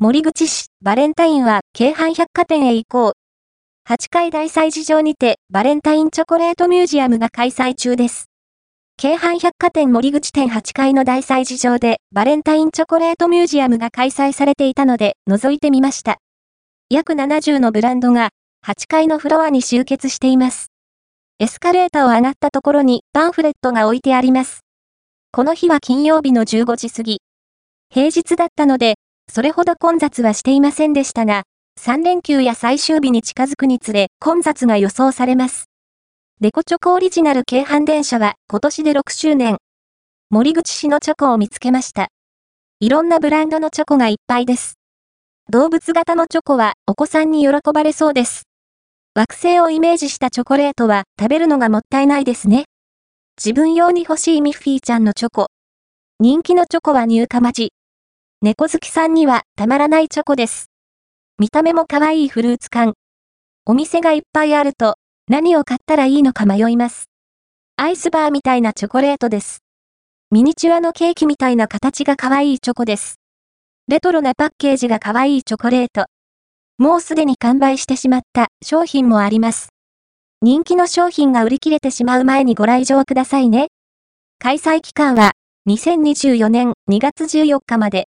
森口市、バレンタインは、京阪百貨店へ行こう。8階大祭事場にて、バレンタインチョコレートミュージアムが開催中です。京阪百貨店森口店8階の大祭事場で、バレンタインチョコレートミュージアムが開催されていたので、覗いてみました。約70のブランドが、8階のフロアに集結しています。エスカレーターを上がったところにパンフレットが置いてあります。この日は金曜日の15時過ぎ。平日だったので、それほど混雑はしていませんでしたが、3連休や最終日に近づくにつれ混雑が予想されます。デコチョコオリジナル京阪電車は今年で6周年。森口市のチョコを見つけました。いろんなブランドのチョコがいっぱいです。動物型のチョコはお子さんに喜ばれそうです。惑星をイメージしたチョコレートは食べるのがもったいないですね。自分用に欲しいミッフィーちゃんのチョコ。人気のチョコは入荷待ち。猫好きさんにはたまらないチョコです。見た目も可愛いフルーツ感。お店がいっぱいあると何を買ったらいいのか迷います。アイスバーみたいなチョコレートです。ミニチュアのケーキみたいな形が可愛いチョコです。レトロなパッケージが可愛いチョコレート。もうすでに完売してしまった商品もあります。人気の商品が売り切れてしまう前にご来場くださいね。開催期間は2024年2月14日まで。